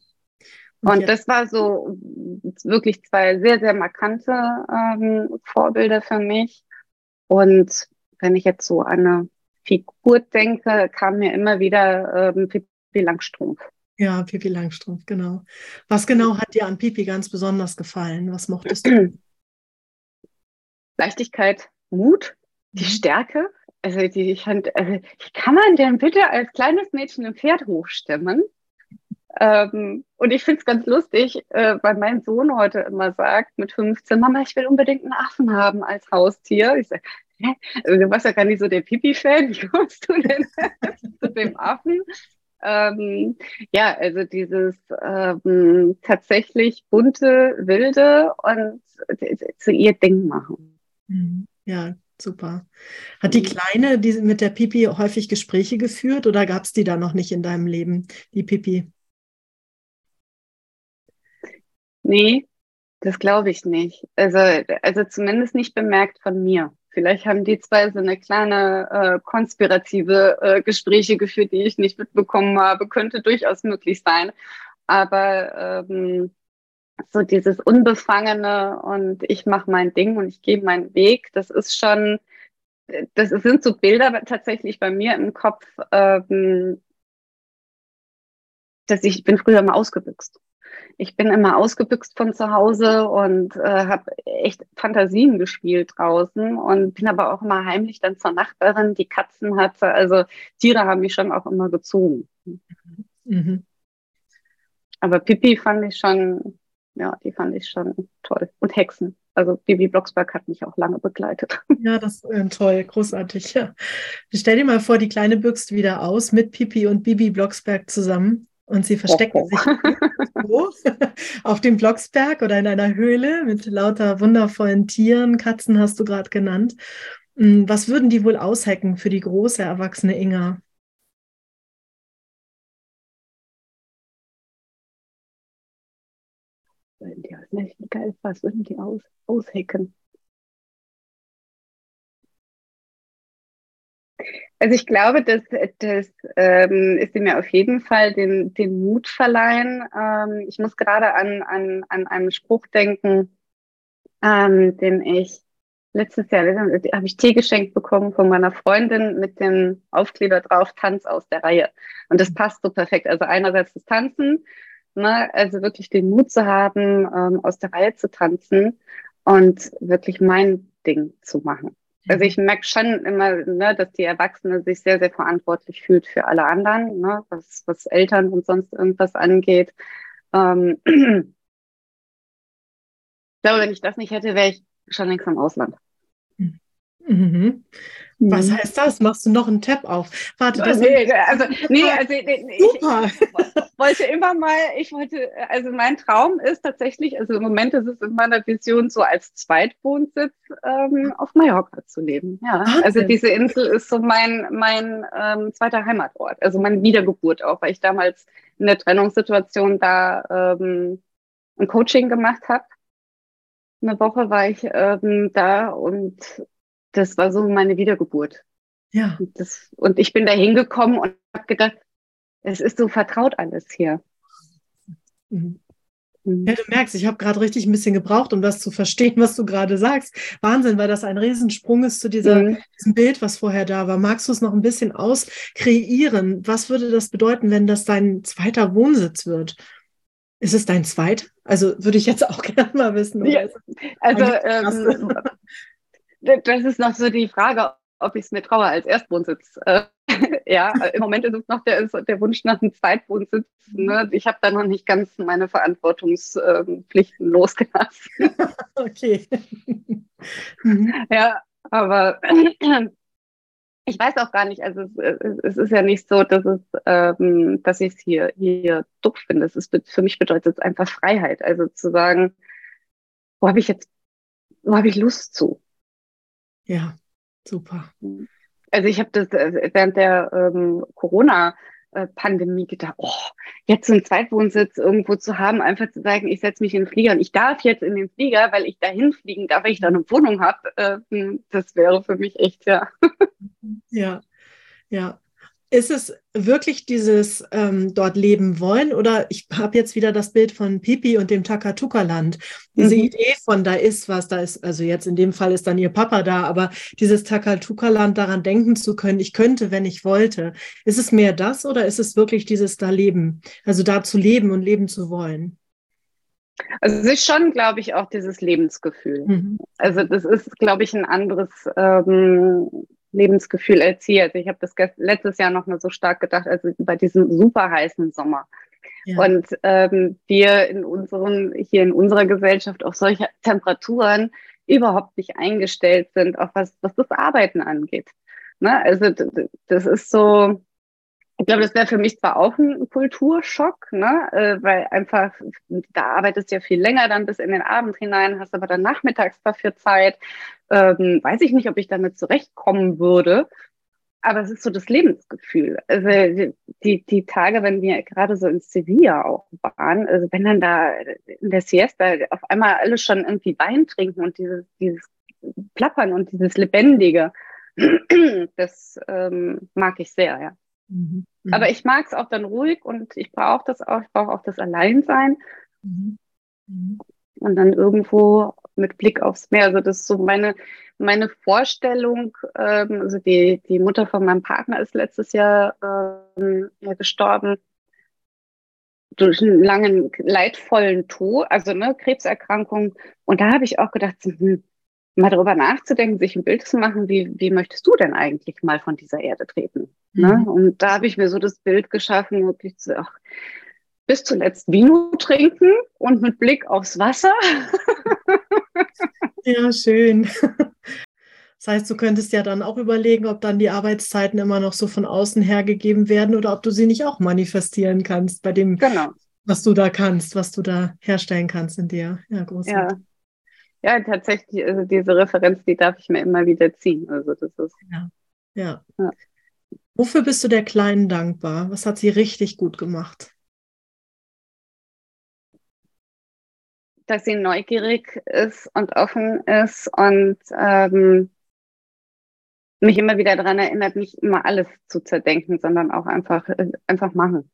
Und, und das war so wirklich zwei sehr, sehr markante ähm, Vorbilder für mich. Und wenn ich jetzt so an eine Figur denke, kam mir immer wieder ähm, Pippi Langstrumpf. Ja, Pipi Langstrumpf, genau. Was genau hat dir an Pipi ganz besonders gefallen? Was mochtest du? Leichtigkeit, Mut, die mhm. Stärke. Also, die, ich fand, also, kann man denn bitte als kleines Mädchen ein Pferd hochstemmen? Ähm, und ich finde es ganz lustig, äh, weil mein Sohn heute immer sagt, mit 15, Mama, ich will unbedingt einen Affen haben als Haustier. Ich sage? Also, du warst ja gar nicht so der Pipi-Fan, <laughs> wie kommst du denn <laughs> zu dem Affen? Ähm, ja, also dieses ähm, tatsächlich bunte, wilde und zu ihr Ding machen. Mhm. Ja, super. Hat die mhm. Kleine die mit der Pipi häufig Gespräche geführt oder gab es die da noch nicht in deinem Leben, die Pipi? Nee, das glaube ich nicht. Also, also zumindest nicht bemerkt von mir. Vielleicht haben die zwei so eine kleine äh, konspirative äh, Gespräche geführt, die ich nicht mitbekommen habe. Könnte durchaus möglich sein. Aber ähm, so dieses Unbefangene und ich mache mein Ding und ich gehe meinen Weg, das ist schon, das sind so Bilder tatsächlich bei mir im Kopf, ähm, dass ich, ich bin früher mal ausgebüxt ich bin immer ausgebüxt von zu Hause und äh, habe echt Fantasien gespielt draußen und bin aber auch immer heimlich dann zur Nachbarin, die Katzen hatte. Also Tiere haben mich schon auch immer gezogen. Mhm. Aber Pipi fand ich schon, ja, die fand ich schon toll. Und Hexen. Also Bibi Blocksberg hat mich auch lange begleitet. <laughs> Ja, das ist äh, toll, großartig. Ja. Stell dir mal vor, die Kleine büchst wieder aus mit Pipi und Bibi Blocksberg zusammen. Und sie verstecken oh, oh. sich <laughs> auf dem Blocksberg oder in einer Höhle mit lauter wundervollen Tieren. Katzen hast du gerade genannt. Hm, was würden die wohl aushecken für die große erwachsene Inga? Was würden die aus, aushecken? Also ich glaube, dass das ähm, ist mir auf jeden Fall den, den Mut verleihen. Ähm, ich muss gerade an, an, an einen Spruch denken, ähm, den ich letztes Jahr habe ich Tee geschenkt bekommen von meiner Freundin mit dem Aufkleber drauf Tanz aus der Reihe. Und das passt so perfekt. Also einerseits das Tanzen, ne, also wirklich den Mut zu haben, ähm, aus der Reihe zu tanzen und wirklich mein Ding zu machen. Also ich merke schon immer, ne, dass die Erwachsene sich sehr, sehr verantwortlich fühlt für alle anderen, ne, was, was Eltern und sonst irgendwas angeht. Ähm, <clears throat> ich glaube, wenn ich das nicht hätte, wäre ich schon längst im Ausland. Mhm. Was mhm. heißt das? Machst du noch einen Tab auf? Warte, das nee, also, nee, <laughs> also Super. ich <laughs> wollte immer mal, ich wollte, also mein Traum ist tatsächlich, also im Moment ist es in meiner Vision so als Zweitwohnsitz ähm, auf Mallorca zu leben. Ja, Wahnsinn. also diese Insel ist so mein, mein ähm, zweiter Heimatort, also meine Wiedergeburt auch, weil ich damals in der Trennungssituation da ähm, ein Coaching gemacht habe. Eine Woche war ich ähm, da und das war so meine Wiedergeburt. Ja. Und, das, und ich bin da hingekommen und habe gedacht, es ist so vertraut alles hier. Mhm. Ja, du merkst, ich habe gerade richtig ein bisschen gebraucht, um das zu verstehen, was du gerade sagst. Wahnsinn, weil das ein Riesensprung ist zu dieser, mhm. diesem Bild, was vorher da war. Magst du es noch ein bisschen auskreieren? Was würde das bedeuten, wenn das dein zweiter Wohnsitz wird? Ist es dein zweiter? Also würde ich jetzt auch <laughs> gerne mal wissen. Ja, also ähm, das ist noch so die Frage, ob ich es mir traue als Erstwohnsitz. Äh, <laughs> ja, im Moment ist es noch der, der Wunsch nach einem Zweitwohnsitz. Ne? Ich habe da noch nicht ganz meine Verantwortungspflichten losgelassen. <laughs> okay. Mhm. Ja, aber <clears throat> ich weiß auch gar nicht, also es, es ist ja nicht so, dass es, ähm, dass ich es hier, hier doof finde. Es ist, für mich bedeutet es einfach Freiheit. Also zu sagen, wo habe ich jetzt, wo habe ich Lust zu? Ja, super. Also ich habe das äh, während der ähm, Corona Pandemie gedacht, oh, jetzt so einen Zweitwohnsitz irgendwo zu haben, einfach zu sagen, ich setze mich in den Flieger und ich darf jetzt in den Flieger, weil ich dahin fliegen darf, weil ich da eine Wohnung habe, äh, das wäre für mich echt, ja. Ja, ja. Ist es wirklich dieses ähm, dort leben wollen oder ich habe jetzt wieder das Bild von Pipi und dem Takatuka-Land. Diese mhm. Idee von da ist was, da ist, also jetzt in dem Fall ist dann ihr Papa da, aber dieses Takatuka-Land daran denken zu können, ich könnte, wenn ich wollte. Ist es mehr das oder ist es wirklich dieses da leben, also da zu leben und leben zu wollen? Also es ist schon, glaube ich, auch dieses Lebensgefühl. Mhm. Also das ist, glaube ich, ein anderes ähm, Lebensgefühl erziehe. Also ich habe das letztes Jahr noch mal so stark gedacht, also bei diesem super heißen Sommer. Ja. Und ähm, wir in unseren, hier in unserer Gesellschaft auf solche Temperaturen überhaupt nicht eingestellt sind, auch was, was das Arbeiten angeht. Ne? Also das ist so, ich glaube, das wäre für mich zwar auch ein Kulturschock, ne? Äh, weil einfach, da arbeitest du ja viel länger dann bis in den Abend hinein, hast aber dann nachmittags dafür Zeit. Ähm, weiß ich nicht, ob ich damit zurechtkommen würde. Aber es ist so das Lebensgefühl. Also die, die Tage, wenn wir gerade so in Sevilla auch waren, also wenn dann da in der Siesta auf einmal alle schon irgendwie Wein trinken und dieses, dieses Plappern und dieses Lebendige, <clears throat> das ähm, mag ich sehr, ja. Mhm. Aber ich mag es auch dann ruhig und ich brauche das auch, ich brauche auch das Alleinsein. Mhm. Mhm. Und dann irgendwo mit Blick aufs Meer. Also das ist so meine, meine Vorstellung. Ähm, also die, die Mutter von meinem Partner ist letztes Jahr ähm, ja, gestorben durch einen langen, leidvollen Tod, also ne, Krebserkrankung. Und da habe ich auch gedacht, hm, mal darüber nachzudenken, sich ein Bild zu machen, wie, wie möchtest du denn eigentlich mal von dieser Erde treten? Ne? Mhm. Ne? Und da habe ich mir so das Bild geschaffen, wirklich zu, ach, bis zuletzt Vino trinken und mit Blick aufs Wasser. <laughs> ja, schön. Das heißt, du könntest ja dann auch überlegen, ob dann die Arbeitszeiten immer noch so von außen hergegeben werden oder ob du sie nicht auch manifestieren kannst bei dem, genau. was du da kannst, was du da herstellen kannst in dir. Ja, großartig. Ja. Ja, tatsächlich, also diese Referenz, die darf ich mir immer wieder ziehen. Also das ist. Ja. ja. ja. Wofür bist du der Kleinen dankbar? Was hat sie richtig gut gemacht? Dass sie neugierig ist und offen ist und ähm, mich immer wieder daran erinnert, nicht immer alles zu zerdenken, sondern auch einfach, einfach machen.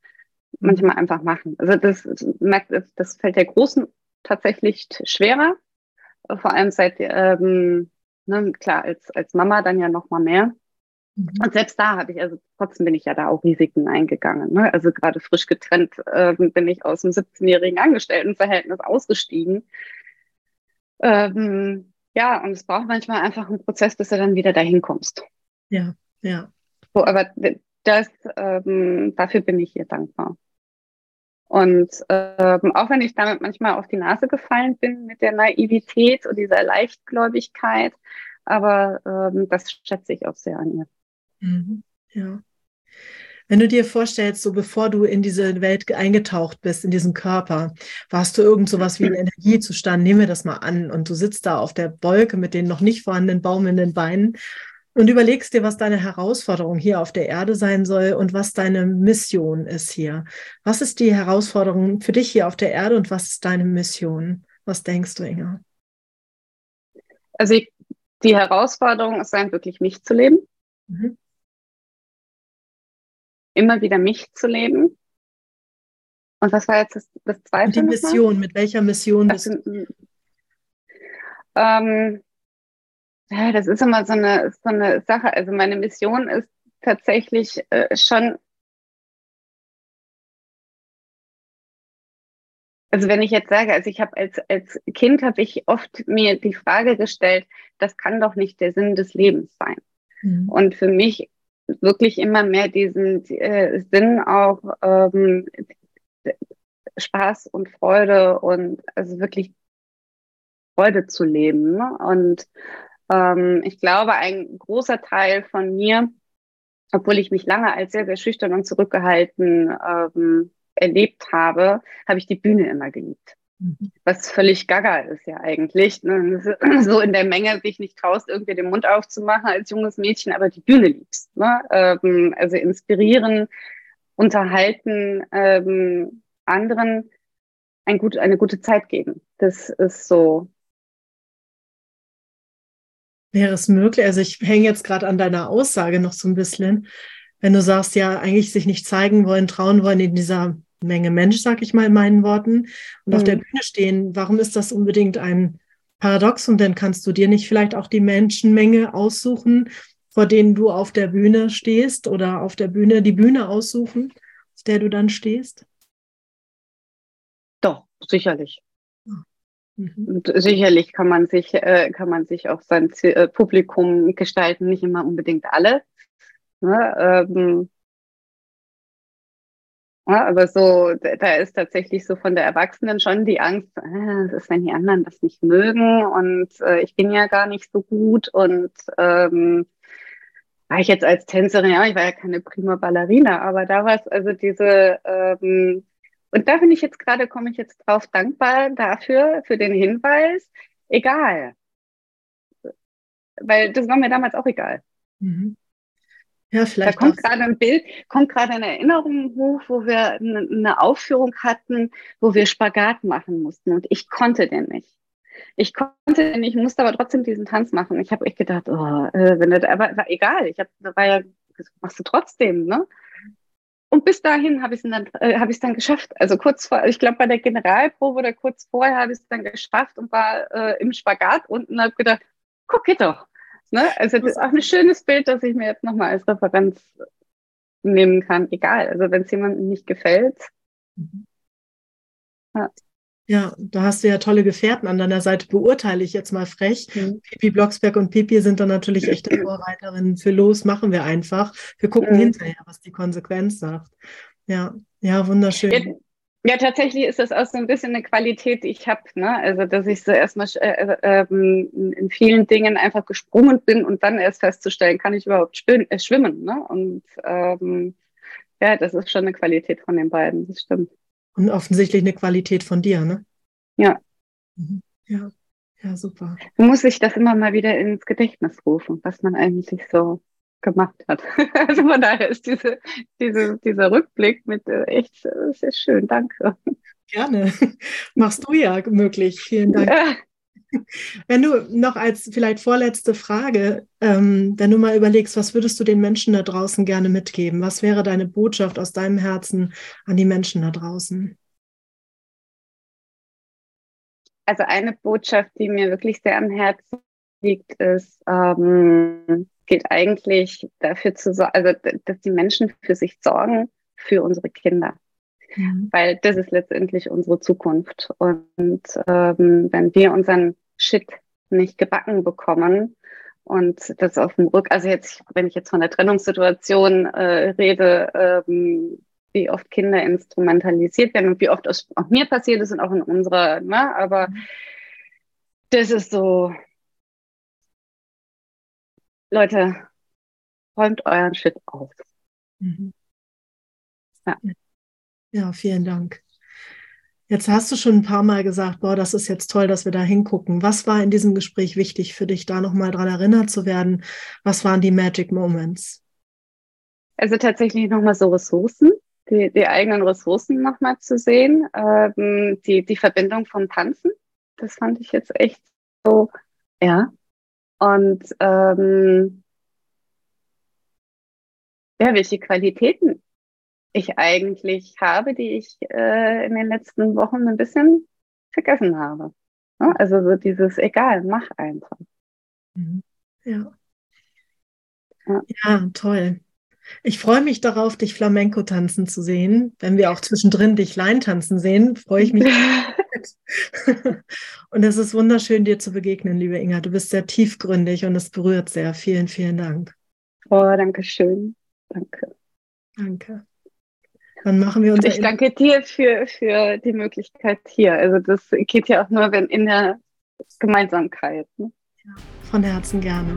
Mhm. Manchmal einfach machen. Also das, das fällt der Großen tatsächlich schwerer, vor allem seit, ähm, ne, klar, als, als Mama dann ja noch mal mehr. Mhm. Und selbst da habe ich, also trotzdem bin ich ja da auch Risiken eingegangen. Ne? Also gerade frisch getrennt äh, bin ich aus dem 17-jährigen Angestelltenverhältnis ausgestiegen. Ähm, ja, und es braucht manchmal einfach einen Prozess, bis du dann wieder dahin kommst. Ja, ja. So, aber das, ähm, dafür bin ich ihr dankbar. Und ähm, auch wenn ich damit manchmal auf die Nase gefallen bin mit der Naivität und dieser Leichtgläubigkeit, aber ähm, das schätze ich auch sehr an ihr. Mhm. Ja. Wenn du dir vorstellst, so bevor du in diese Welt eingetaucht bist, in diesen Körper, warst du irgend sowas wie ein Energiezustand, nehmen wir das mal an, und du sitzt da auf der Wolke mit den noch nicht vorhandenen Baum in den Beinen und überlegst dir, was deine Herausforderung hier auf der Erde sein soll und was deine Mission ist hier. Was ist die Herausforderung für dich hier auf der Erde und was ist deine Mission? Was denkst du, Inga? Also ich, die Herausforderung ist dann wirklich mich zu leben. Mhm immer wieder mich zu leben Und was war jetzt das, das zweite? Und die Mission, mit welcher Mission bist du? Ähm, ja, das ist immer so eine, so eine Sache. Also meine Mission ist tatsächlich äh, schon Also wenn ich jetzt sage, also ich habe als, als Kind habe ich oft mir die Frage gestellt, das kann doch nicht der Sinn des Lebens sein. Mhm. Und für mich wirklich immer mehr diesen äh, Sinn auch ähm, Spaß und Freude und also wirklich Freude zu leben. Und ähm, ich glaube, ein großer Teil von mir, obwohl ich mich lange als sehr, sehr schüchtern und zurückgehalten ähm, erlebt habe, habe ich die Bühne immer geliebt. Mhm. Was völlig gaga ist ja eigentlich. Ne? So in der Menge sich nicht traust, irgendwie den Mund aufzumachen als junges Mädchen, aber die Bühne liebst. Ne? Ähm, also inspirieren, unterhalten, ähm, anderen ein gut, eine gute Zeit geben. Das ist so. Wäre es möglich, also ich hänge jetzt gerade an deiner Aussage noch so ein bisschen, wenn du sagst, ja, eigentlich sich nicht zeigen wollen, trauen wollen in dieser Menge Mensch, sag ich mal in meinen Worten, und mhm. auf der mhm. Bühne stehen, warum ist das unbedingt ein Paradox? Und dann kannst du dir nicht vielleicht auch die Menschenmenge aussuchen, vor denen du auf der Bühne stehst oder auf der Bühne die Bühne aussuchen, auf der du dann stehst? Doch, sicherlich. Mhm. Und sicherlich kann man sich, äh, kann man sich auch sein äh, Publikum gestalten, nicht immer unbedingt alle. Ne? Ähm, ja, aber so, da ist tatsächlich so von der Erwachsenen schon die Angst, äh, ist, wenn die anderen das nicht mögen und äh, ich bin ja gar nicht so gut und ähm, war ich jetzt als Tänzerin, ja, ich war ja keine prima Ballerina, aber da war es also diese, ähm, und da bin ich jetzt gerade, komme ich jetzt drauf dankbar dafür, für den Hinweis, egal. Weil das war mir damals auch egal. Mhm. Ja, vielleicht. Da kommt gerade ein Bild, kommt gerade eine Erinnerung hoch, wo wir eine Aufführung hatten, wo wir Spagat machen mussten und ich konnte den nicht. Ich konnte den nicht, ich musste aber trotzdem diesen Tanz machen. Ich habe echt gedacht, oh, äh, wenn das, aber war egal. Ich habe, war ja, das machst du trotzdem, ne? Und bis dahin habe ich es dann, äh, habe ich dann geschafft. Also kurz vor, ich glaube bei der Generalprobe oder kurz vorher habe ich es dann geschafft und war äh, im Spagat unten und habe gedacht, guck geht doch. Ne? Also das ist auch ein schönes Bild, das ich mir jetzt nochmal als Referenz nehmen kann. Egal, also wenn es jemandem nicht gefällt. Mhm. Ja. Ja, da hast du ja tolle Gefährten an deiner Seite, beurteile ich jetzt mal frech. Mhm. Pipi Blocksberg und Pipi sind dann natürlich echte <clears throat> Vorreiterinnen für los, machen wir einfach. Wir gucken mhm. hinterher, was die Konsequenz sagt. Ja, ja, wunderschön. Ja, ja, tatsächlich ist das auch so ein bisschen eine Qualität, die ich habe. Ne? Also, dass ich so erstmal äh, äh, in vielen Dingen einfach gesprungen bin und dann erst festzustellen, kann ich überhaupt äh, schwimmen. Ne? Und ähm, ja, das ist schon eine Qualität von den beiden, das stimmt. Und offensichtlich eine Qualität von dir, ne? Ja. Mhm. Ja, ja, super. Man muss sich das immer mal wieder ins Gedächtnis rufen, was man eigentlich so gemacht hat. <laughs> Also von daher ist diese, diese, dieser Rückblick mit äh, echt äh, sehr schön. Danke. Gerne. <laughs> Machst du ja möglich. Vielen Dank. Ja. Wenn du noch als vielleicht vorletzte Frage, ähm, wenn du mal überlegst, was würdest du den Menschen da draußen gerne mitgeben? Was wäre deine Botschaft aus deinem Herzen an die Menschen da draußen? Also eine Botschaft, die mir wirklich sehr am Herzen liegt, ist, ähm, geht eigentlich dafür zu sorgen, also dass die Menschen für sich sorgen, für unsere Kinder. Mhm. Weil das ist letztendlich unsere Zukunft. Und ähm, wenn wir unseren Shit nicht gebacken bekommen und das auf dem Rück, also jetzt, wenn ich jetzt von der Trennungssituation äh, rede, ähm, wie oft Kinder instrumentalisiert werden und wie oft es auch mir passiert ist und auch in unserer, ne, aber mhm. das ist so, Leute, räumt euren Shit auf. Mhm. Ja. ja, vielen Dank. Jetzt hast du schon ein paar Mal gesagt, boah, das ist jetzt toll, dass wir da hingucken. Was war in diesem Gespräch wichtig für dich, da nochmal dran erinnert zu werden? Was waren die Magic Moments? Also tatsächlich nochmal so Ressourcen, die, die eigenen Ressourcen nochmal zu sehen, ähm, die, die Verbindung vom Tanzen. Das fand ich jetzt echt so, ja, und ähm, ja, welche Qualitäten ich eigentlich habe, die ich äh, in den letzten Wochen ein bisschen vergessen habe. Ja, also so dieses, egal, mach einfach. Mhm. Ja. Ja, ja toll. Ich freue mich darauf, dich Flamenco tanzen zu sehen. Wenn wir auch zwischendrin dich Line tanzen sehen, freue ich mich. <laughs> <laughs> und es ist wunderschön, dir zu begegnen, liebe Inga. Du bist sehr tiefgründig und es berührt sehr. Vielen, vielen Dank. Oh, danke schön. Danke. Danke. Dann machen wir uns. Ich danke dir für, für die Möglichkeit hier. Also das geht ja auch nur, wenn in der Gemeinsamkeit. Ne? Ja, von Herzen gerne.